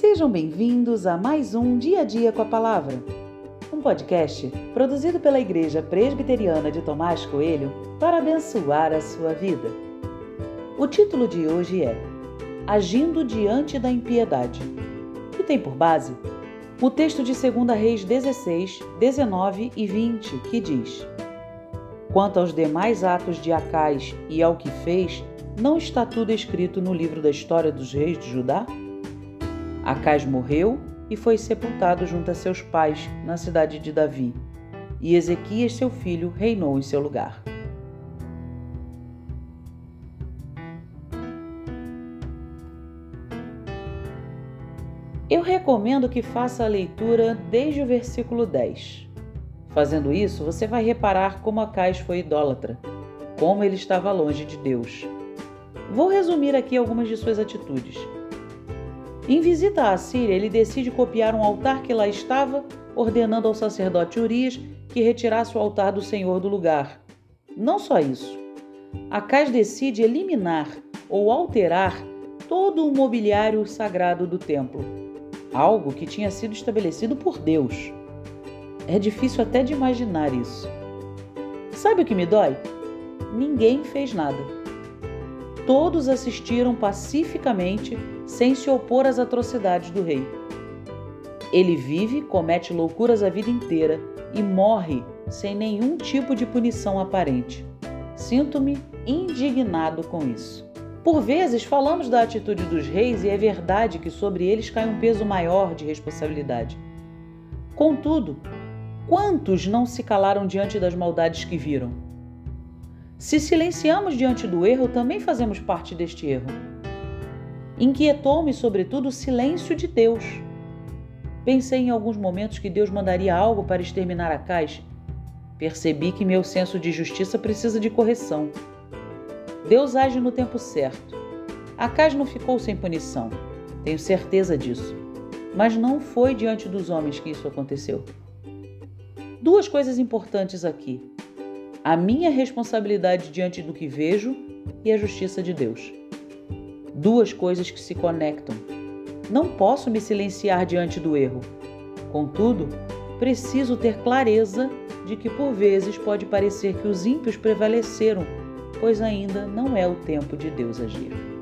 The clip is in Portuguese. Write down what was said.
Sejam bem-vindos a mais um Dia a Dia com a Palavra, um podcast produzido pela Igreja Presbiteriana de Tomás Coelho para abençoar a sua vida. O título de hoje é Agindo diante da impiedade e tem por base o texto de 2 Reis 16, 19 e 20, que diz: Quanto aos demais atos de Acais e ao que fez, não está tudo escrito no livro da história dos reis de Judá? Acais morreu e foi sepultado junto a seus pais na cidade de Davi, e Ezequias, seu filho, reinou em seu lugar. Eu recomendo que faça a leitura desde o versículo 10. Fazendo isso, você vai reparar como Acais foi idólatra, como ele estava longe de Deus. Vou resumir aqui algumas de suas atitudes. Em visita à Síria, ele decide copiar um altar que lá estava, ordenando ao sacerdote Urias que retirasse o altar do Senhor do lugar. Não só isso. Acais decide eliminar ou alterar todo o mobiliário sagrado do templo, algo que tinha sido estabelecido por Deus. É difícil até de imaginar isso. Sabe o que me dói? Ninguém fez nada todos assistiram pacificamente, sem se opor às atrocidades do rei. Ele vive, comete loucuras a vida inteira e morre sem nenhum tipo de punição aparente. Sinto-me indignado com isso. Por vezes falamos da atitude dos reis e é verdade que sobre eles cai um peso maior de responsabilidade. Contudo, quantos não se calaram diante das maldades que viram? Se silenciamos diante do erro, também fazemos parte deste erro. Inquietou-me, sobretudo, o silêncio de Deus. Pensei em alguns momentos que Deus mandaria algo para exterminar a caixa. Percebi que meu senso de justiça precisa de correção. Deus age no tempo certo. A Cais não ficou sem punição, tenho certeza disso. Mas não foi diante dos homens que isso aconteceu. Duas coisas importantes aqui a minha responsabilidade diante do que vejo e a justiça de Deus. Duas coisas que se conectam. Não posso me silenciar diante do erro. Contudo, preciso ter clareza de que por vezes pode parecer que os ímpios prevaleceram, pois ainda não é o tempo de Deus agir.